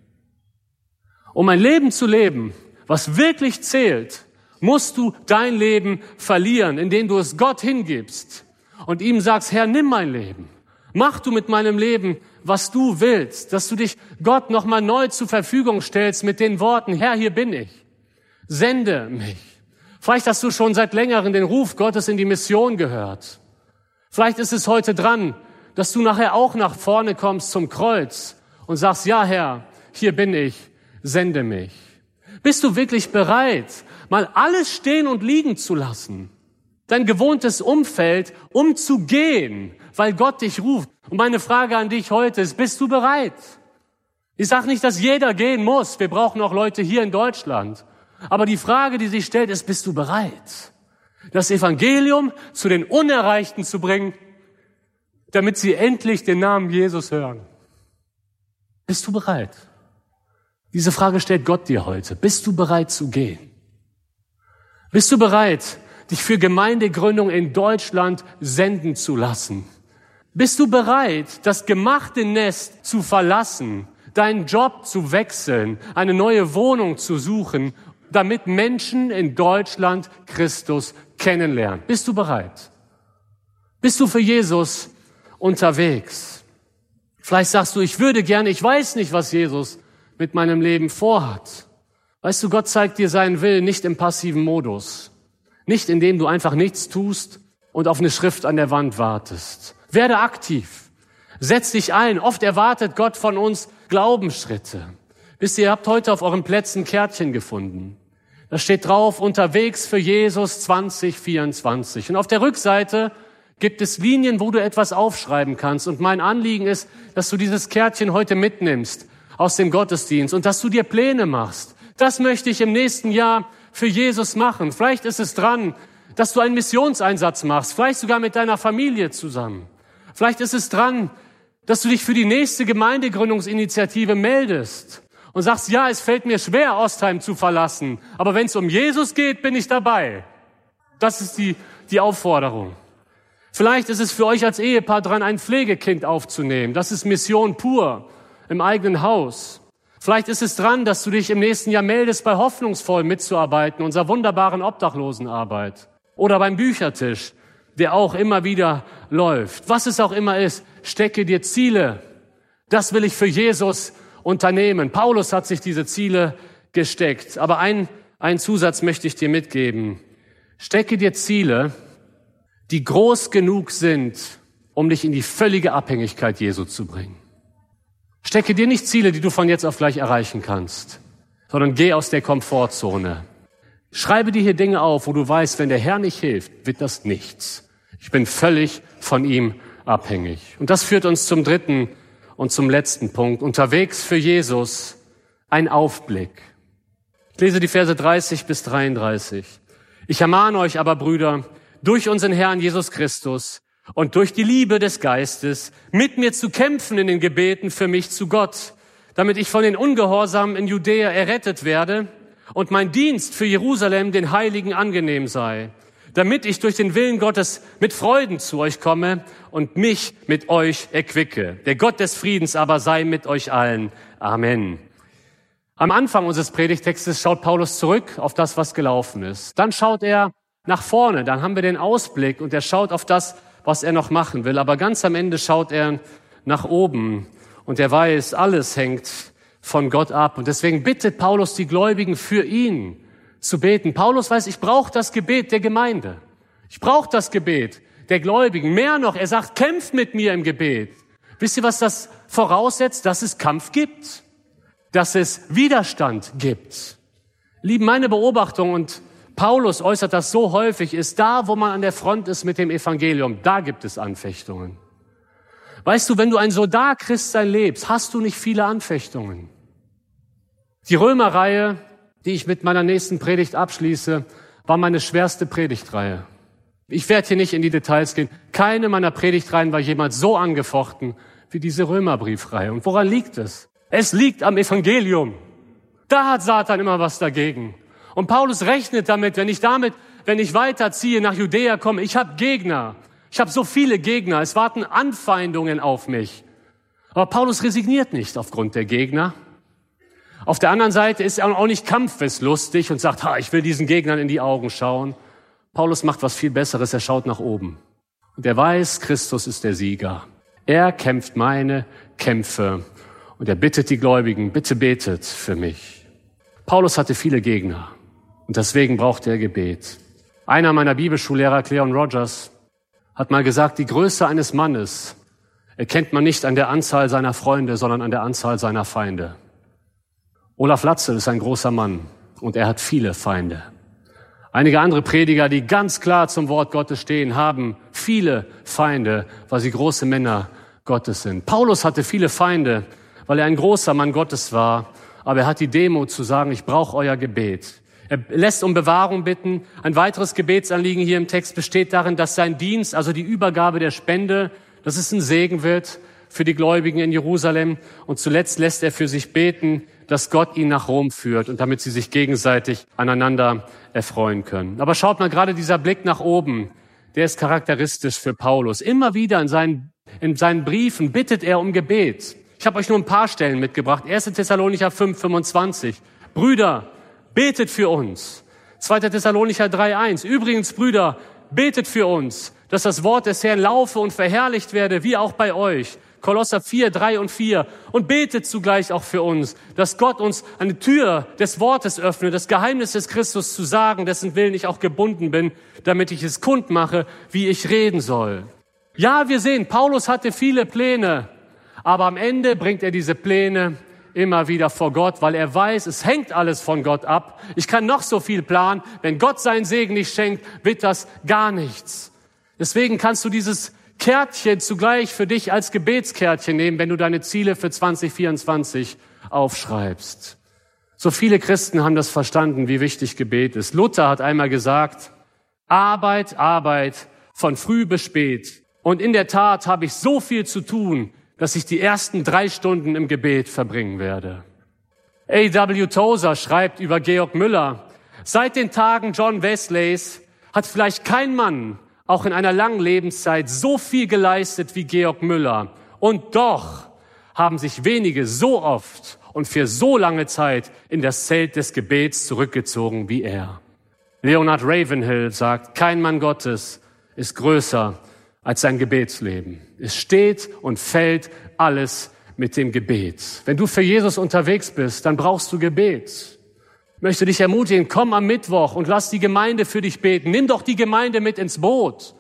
S2: Um ein Leben zu leben, was wirklich zählt, musst du dein Leben verlieren, indem du es Gott hingibst und ihm sagst, Herr, nimm mein Leben. Mach du mit meinem Leben, was du willst, dass du dich Gott nochmal neu zur Verfügung stellst mit den Worten, Herr, hier bin ich. Sende mich. Vielleicht hast du schon seit längerem den Ruf Gottes in die Mission gehört. Vielleicht ist es heute dran, dass du nachher auch nach vorne kommst zum Kreuz und sagst, ja Herr, hier bin ich, sende mich. Bist du wirklich bereit, mal alles stehen und liegen zu lassen? Dein gewohntes Umfeld, um zu gehen, weil Gott dich ruft. Und meine Frage an dich heute ist, bist du bereit? Ich sage nicht, dass jeder gehen muss. Wir brauchen auch Leute hier in Deutschland. Aber die Frage, die sich stellt, ist, bist du bereit, das Evangelium zu den Unerreichten zu bringen, damit sie endlich den Namen Jesus hören? Bist du bereit? Diese Frage stellt Gott dir heute. Bist du bereit zu gehen? Bist du bereit, dich für Gemeindegründung in Deutschland senden zu lassen? Bist du bereit, das gemachte Nest zu verlassen, deinen Job zu wechseln, eine neue Wohnung zu suchen damit Menschen in Deutschland Christus kennenlernen. Bist du bereit? Bist du für Jesus unterwegs? Vielleicht sagst du, ich würde gerne, ich weiß nicht, was Jesus mit meinem Leben vorhat. Weißt du, Gott zeigt dir seinen Willen nicht im passiven Modus. Nicht indem du einfach nichts tust und auf eine Schrift an der Wand wartest. Werde aktiv. Setz dich ein. Oft erwartet Gott von uns Glaubensschritte. Wisst ihr, ihr habt heute auf euren Plätzen Kärtchen gefunden. Da steht drauf, unterwegs für Jesus 2024. Und auf der Rückseite gibt es Linien, wo du etwas aufschreiben kannst. Und mein Anliegen ist, dass du dieses Kärtchen heute mitnimmst aus dem Gottesdienst und dass du dir Pläne machst. Das möchte ich im nächsten Jahr für Jesus machen. Vielleicht ist es dran, dass du einen Missionseinsatz machst, vielleicht sogar mit deiner Familie zusammen. Vielleicht ist es dran, dass du dich für die nächste Gemeindegründungsinitiative meldest und sagst, ja, es fällt mir schwer, Ostheim zu verlassen, aber wenn es um Jesus geht, bin ich dabei. Das ist die, die Aufforderung. Vielleicht ist es für euch als Ehepaar dran, ein Pflegekind aufzunehmen. Das ist Mission pur im eigenen Haus. Vielleicht ist es dran, dass du dich im nächsten Jahr meldest, bei Hoffnungsvoll mitzuarbeiten, unserer wunderbaren Obdachlosenarbeit. Oder beim Büchertisch, der auch immer wieder läuft. Was es auch immer ist, stecke dir Ziele. Das will ich für Jesus unternehmen. Paulus hat sich diese Ziele gesteckt. Aber ein, ein Zusatz möchte ich dir mitgeben. Stecke dir Ziele, die groß genug sind, um dich in die völlige Abhängigkeit Jesu zu bringen. Stecke dir nicht Ziele, die du von jetzt auf gleich erreichen kannst, sondern geh aus der Komfortzone. Schreibe dir hier Dinge auf, wo du weißt, wenn der Herr nicht hilft, wird das nichts. Ich bin völlig von ihm abhängig. Und das führt uns zum dritten und zum letzten Punkt. Unterwegs für Jesus ein Aufblick. Ich lese die Verse 30 bis 33. Ich ermahne euch aber, Brüder, durch unseren Herrn Jesus Christus, und durch die Liebe des Geistes mit mir zu kämpfen in den Gebeten für mich zu Gott, damit ich von den Ungehorsamen in Judäa errettet werde und mein Dienst für Jerusalem den Heiligen angenehm sei, damit ich durch den Willen Gottes mit Freuden zu euch komme und mich mit euch erquicke. Der Gott des Friedens aber sei mit euch allen. Amen. Am Anfang unseres Predigtextes schaut Paulus zurück auf das, was gelaufen ist. Dann schaut er nach vorne, dann haben wir den Ausblick und er schaut auf das, was er noch machen will. Aber ganz am Ende schaut er nach oben und er weiß, alles hängt von Gott ab. Und deswegen bittet Paulus die Gläubigen für ihn zu beten. Paulus weiß, ich brauche das Gebet der Gemeinde. Ich brauche das Gebet der Gläubigen. Mehr noch, er sagt, kämpft mit mir im Gebet. Wisst ihr, was das voraussetzt? Dass es Kampf gibt. Dass es Widerstand gibt. Lieben, meine Beobachtung und Paulus äußert das so häufig, ist da, wo man an der Front ist mit dem Evangelium, da gibt es Anfechtungen. Weißt du, wenn du ein Soldat-Christsein lebst, hast du nicht viele Anfechtungen. Die Römerreihe, die ich mit meiner nächsten Predigt abschließe, war meine schwerste Predigtreihe. Ich werde hier nicht in die Details gehen. Keine meiner Predigtreihen war jemals so angefochten wie diese Römerbriefreihe. Und woran liegt es? Es liegt am Evangelium. Da hat Satan immer was dagegen. Und Paulus rechnet damit, wenn ich damit, wenn ich weiterziehe nach Judäa komme, ich habe Gegner. Ich habe so viele Gegner. Es warten Anfeindungen auf mich. Aber Paulus resigniert nicht aufgrund der Gegner. Auf der anderen Seite ist er auch nicht kampfeslustig und sagt, ha, ich will diesen Gegnern in die Augen schauen. Paulus macht was viel Besseres. Er schaut nach oben. Und er weiß, Christus ist der Sieger. Er kämpft meine Kämpfe. Und er bittet die Gläubigen, bitte betet für mich. Paulus hatte viele Gegner. Und deswegen braucht er Gebet. Einer meiner Bibelschullehrer, Cleon Rogers, hat mal gesagt, die Größe eines Mannes erkennt man nicht an der Anzahl seiner Freunde, sondern an der Anzahl seiner Feinde. Olaf Latzel ist ein großer Mann und er hat viele Feinde. Einige andere Prediger, die ganz klar zum Wort Gottes stehen, haben viele Feinde, weil sie große Männer Gottes sind. Paulus hatte viele Feinde, weil er ein großer Mann Gottes war, aber er hat die Demo zu sagen, ich brauche euer Gebet. Er lässt um Bewahrung bitten. Ein weiteres Gebetsanliegen hier im Text besteht darin, dass sein Dienst, also die Übergabe der Spende, dass es ein Segen wird für die Gläubigen in Jerusalem. Und zuletzt lässt er für sich beten, dass Gott ihn nach Rom führt und damit sie sich gegenseitig aneinander erfreuen können. Aber schaut mal, gerade dieser Blick nach oben, der ist charakteristisch für Paulus. Immer wieder in seinen, in seinen Briefen bittet er um Gebet. Ich habe euch nur ein paar Stellen mitgebracht. 1. Thessalonicher 5, 25. Brüder, betet für uns. 2. Thessalonicher 3.1. Übrigens, Brüder, betet für uns, dass das Wort des Herrn laufe und verherrlicht werde, wie auch bei euch. Kolosser 4, 3 und 4. Und betet zugleich auch für uns, dass Gott uns eine Tür des Wortes öffnet, das Geheimnis des Christus zu sagen, dessen Willen ich auch gebunden bin, damit ich es kund mache, wie ich reden soll. Ja, wir sehen, Paulus hatte viele Pläne, aber am Ende bringt er diese Pläne immer wieder vor Gott, weil er weiß, es hängt alles von Gott ab. Ich kann noch so viel planen. Wenn Gott seinen Segen nicht schenkt, wird das gar nichts. Deswegen kannst du dieses Kärtchen zugleich für dich als Gebetskärtchen nehmen, wenn du deine Ziele für 2024 aufschreibst. So viele Christen haben das verstanden, wie wichtig Gebet ist. Luther hat einmal gesagt, Arbeit, Arbeit, von früh bis spät, Und in der Tat habe ich so viel zu tun, dass ich die ersten drei Stunden im Gebet verbringen werde. A.W. Tozer schreibt über Georg Müller, seit den Tagen John Wesleys hat vielleicht kein Mann auch in einer langen Lebenszeit so viel geleistet wie Georg Müller. Und doch haben sich wenige so oft und für so lange Zeit in das Zelt des Gebets zurückgezogen wie er. Leonard Ravenhill sagt, kein Mann Gottes ist größer als sein Gebetsleben. Es steht und fällt alles mit dem Gebet. Wenn du für Jesus unterwegs bist, dann brauchst du Gebet. Ich möchte dich ermutigen, komm am Mittwoch und lass die Gemeinde für dich beten. Nimm doch die Gemeinde mit ins Boot.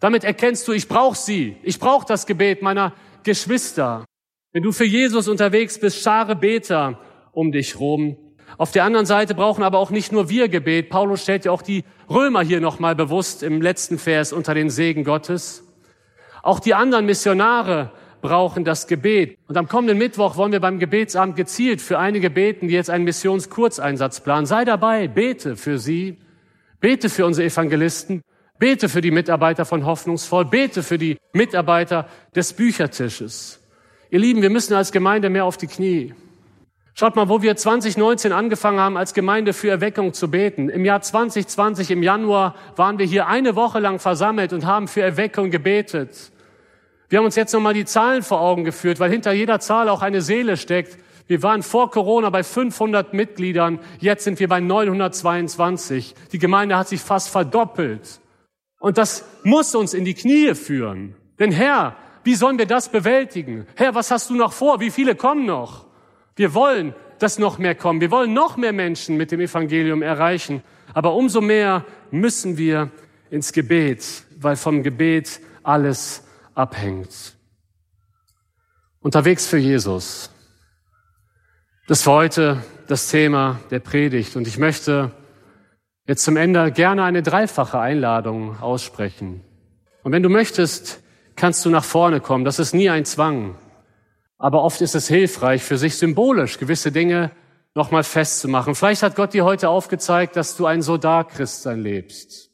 S2: Damit erkennst du, ich brauche sie. Ich brauche das Gebet meiner Geschwister. Wenn du für Jesus unterwegs bist, schare Beter um dich rum. Auf der anderen Seite brauchen aber auch nicht nur wir Gebet. Paulus stellt ja auch die Römer hier nochmal bewusst im letzten Vers unter den Segen Gottes. Auch die anderen Missionare brauchen das Gebet. Und am kommenden Mittwoch wollen wir beim Gebetsabend gezielt für einige beten, die jetzt einen Missionskurzeinsatz planen. Sei dabei, bete für sie, bete für unsere Evangelisten, bete für die Mitarbeiter von Hoffnungsvoll, bete für die Mitarbeiter des Büchertisches. Ihr Lieben, wir müssen als Gemeinde mehr auf die Knie. Schaut mal, wo wir 2019 angefangen haben, als Gemeinde für Erweckung zu beten. Im Jahr 2020, im Januar, waren wir hier eine Woche lang versammelt und haben für Erweckung gebetet. Wir haben uns jetzt nochmal die Zahlen vor Augen geführt, weil hinter jeder Zahl auch eine Seele steckt. Wir waren vor Corona bei 500 Mitgliedern, jetzt sind wir bei 922. Die Gemeinde hat sich fast verdoppelt. Und das muss uns in die Knie führen. Denn Herr, wie sollen wir das bewältigen? Herr, was hast du noch vor? Wie viele kommen noch? Wir wollen, dass noch mehr kommen. Wir wollen noch mehr Menschen mit dem Evangelium erreichen. Aber umso mehr müssen wir ins Gebet, weil vom Gebet alles abhängt. Unterwegs für Jesus. Das war heute das Thema der Predigt und ich möchte jetzt zum Ende gerne eine dreifache Einladung aussprechen. Und wenn du möchtest, kannst du nach vorne kommen. Das ist nie ein Zwang. Aber oft ist es hilfreich, für sich symbolisch gewisse Dinge nochmal festzumachen. Vielleicht hat Gott dir heute aufgezeigt, dass du ein Soldat-Christsein lebst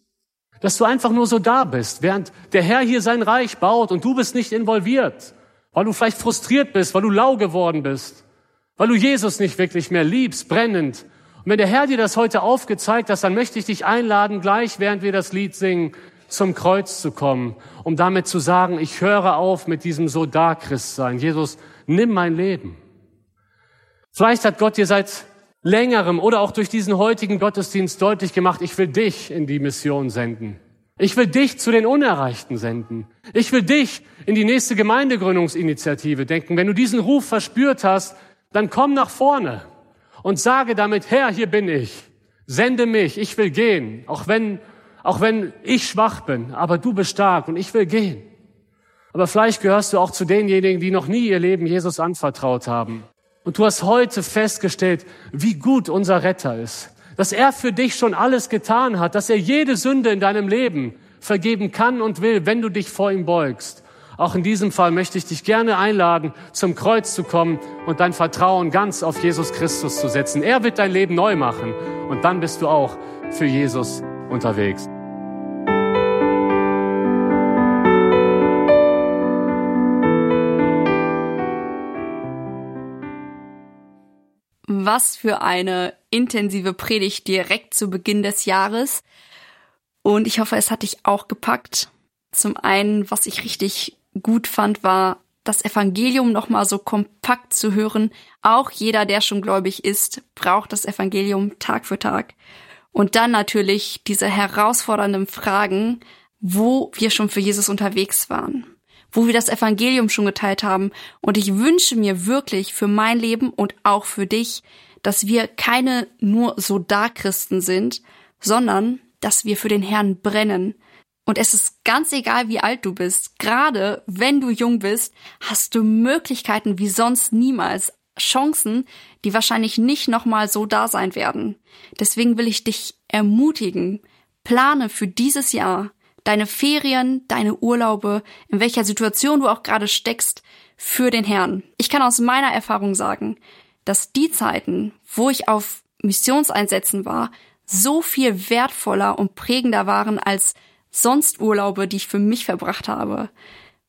S2: dass du einfach nur so da bist, während der Herr hier sein Reich baut und du bist nicht involviert, weil du vielleicht frustriert bist, weil du lau geworden bist, weil du Jesus nicht wirklich mehr liebst, brennend. Und wenn der Herr dir das heute aufgezeigt hat, dann möchte ich dich einladen, gleich während wir das Lied singen, zum Kreuz zu kommen, um damit zu sagen, ich höre auf mit diesem so da Christ sein. Jesus, nimm mein Leben. Vielleicht hat Gott dir seit längerem oder auch durch diesen heutigen Gottesdienst deutlich gemacht, ich will dich in die Mission senden. Ich will dich zu den Unerreichten senden. Ich will dich in die nächste Gemeindegründungsinitiative denken. Wenn du diesen Ruf verspürt hast, dann komm nach vorne und sage damit, Herr, hier bin ich. Sende mich. Ich will gehen. Auch wenn, auch wenn ich schwach bin. Aber du bist stark und ich will gehen. Aber vielleicht gehörst du auch zu denjenigen, die noch nie ihr Leben Jesus anvertraut haben. Und du hast heute festgestellt, wie gut unser Retter ist. Dass er für dich schon alles getan hat, dass er jede Sünde in deinem Leben vergeben kann und will, wenn du dich vor ihm beugst. Auch in diesem Fall möchte ich dich gerne einladen, zum Kreuz zu kommen und dein Vertrauen ganz auf Jesus Christus zu setzen. Er wird dein Leben neu machen und dann bist du auch für Jesus unterwegs.
S1: Was für eine intensive Predigt direkt zu Beginn des Jahres. Und ich hoffe, es hat dich auch gepackt. Zum einen, was ich richtig gut fand, war das Evangelium nochmal so kompakt zu hören. Auch jeder, der schon gläubig ist, braucht das Evangelium Tag für Tag. Und dann natürlich diese herausfordernden Fragen, wo wir schon für Jesus unterwegs waren wo wir das Evangelium schon geteilt haben. Und ich wünsche mir wirklich für mein Leben und auch für dich, dass wir keine nur so da Christen sind, sondern dass wir für den Herrn brennen. Und es ist ganz egal, wie alt du bist. Gerade wenn du jung bist, hast du Möglichkeiten wie sonst niemals. Chancen, die wahrscheinlich nicht nochmal so da sein werden. Deswegen will ich dich ermutigen, plane für dieses Jahr, deine Ferien, deine Urlaube, in welcher Situation du auch gerade steckst, für den Herrn. Ich kann aus meiner Erfahrung sagen, dass die Zeiten, wo ich auf Missionseinsätzen war, so viel wertvoller und prägender waren als sonst Urlaube, die ich für mich verbracht habe.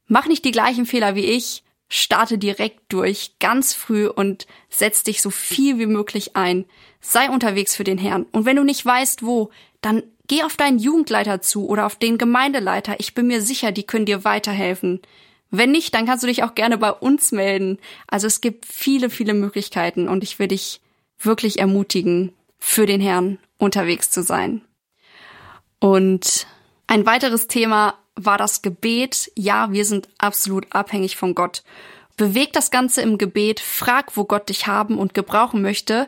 S1: Mach nicht die gleichen Fehler wie ich, starte direkt durch, ganz früh und setz dich so viel wie möglich ein. Sei unterwegs für den Herrn. Und wenn du nicht weißt, wo, dann geh auf deinen Jugendleiter zu oder auf den Gemeindeleiter. Ich bin mir sicher, die können dir weiterhelfen. Wenn nicht, dann kannst du dich auch gerne bei uns melden. Also es gibt viele, viele Möglichkeiten und ich will dich wirklich ermutigen, für den Herrn unterwegs zu sein. Und ein weiteres Thema war das Gebet. Ja, wir sind absolut abhängig von Gott. Beweg das Ganze im Gebet, frag, wo Gott dich haben und gebrauchen möchte.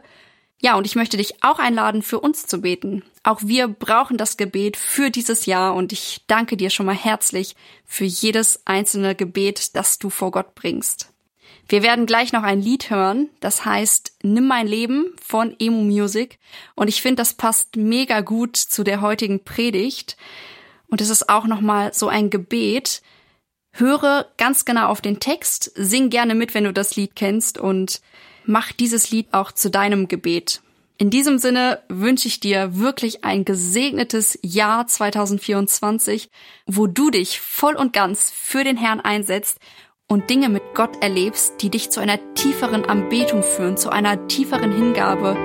S1: Ja, und ich möchte dich auch einladen, für uns zu beten. Auch wir brauchen das Gebet für dieses Jahr und ich danke dir schon mal herzlich für jedes einzelne Gebet, das du vor Gott bringst. Wir werden gleich noch ein Lied hören, das heißt Nimm mein Leben von Emu Music und ich finde, das passt mega gut zu der heutigen Predigt. Und es ist auch nochmal so ein Gebet. Höre ganz genau auf den Text, sing gerne mit, wenn du das Lied kennst und mach dieses Lied auch zu deinem Gebet. In diesem Sinne wünsche ich dir wirklich ein gesegnetes Jahr 2024, wo du dich voll und ganz für den Herrn einsetzt und Dinge mit Gott erlebst, die dich zu einer tieferen Anbetung führen, zu einer tieferen Hingabe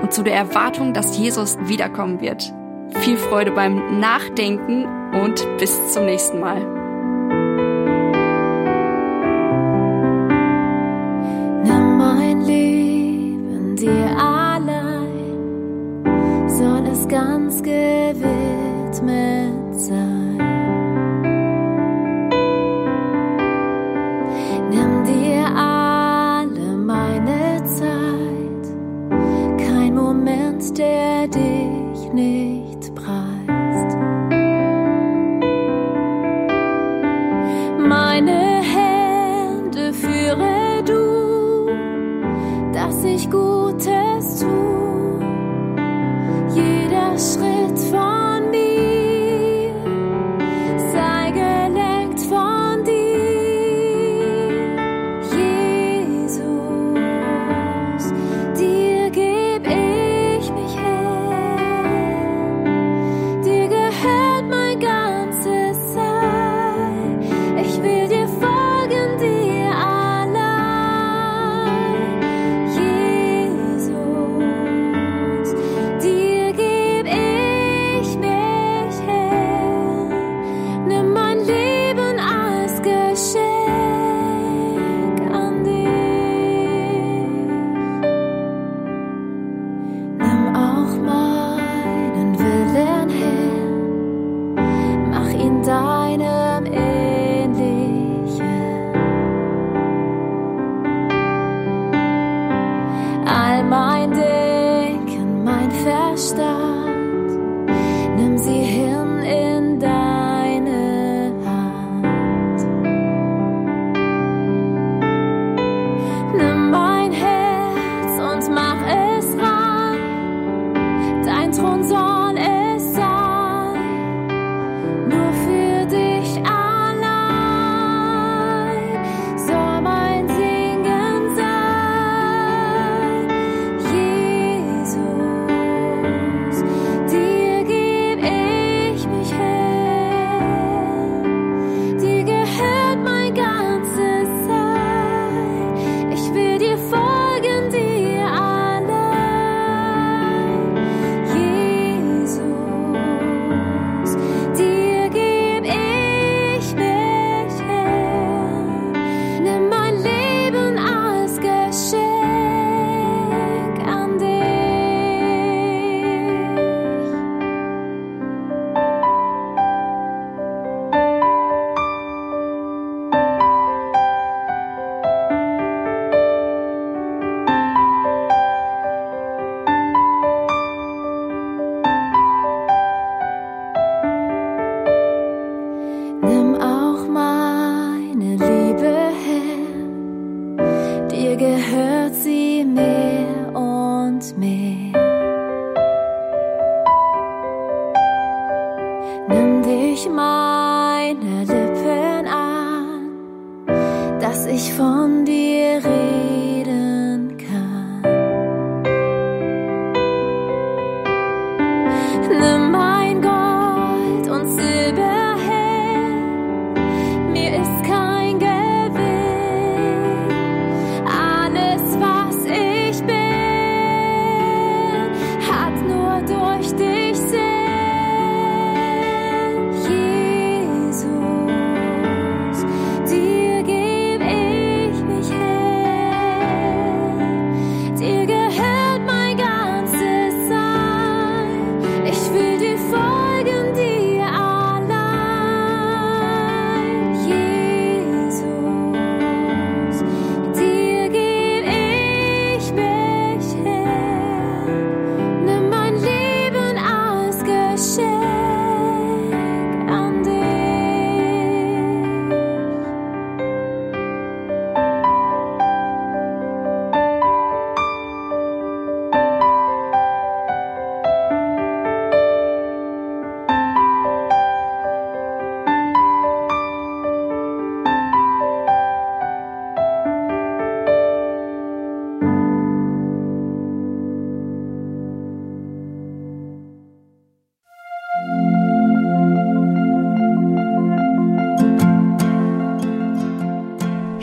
S1: und zu der Erwartung, dass Jesus wiederkommen wird. Viel Freude beim Nachdenken und bis zum nächsten Mal.
S3: Nimm mein Leben dir allein, ganz gewidmet sein. Nimm dir alle meine Zeit, kein Moment, der dich nicht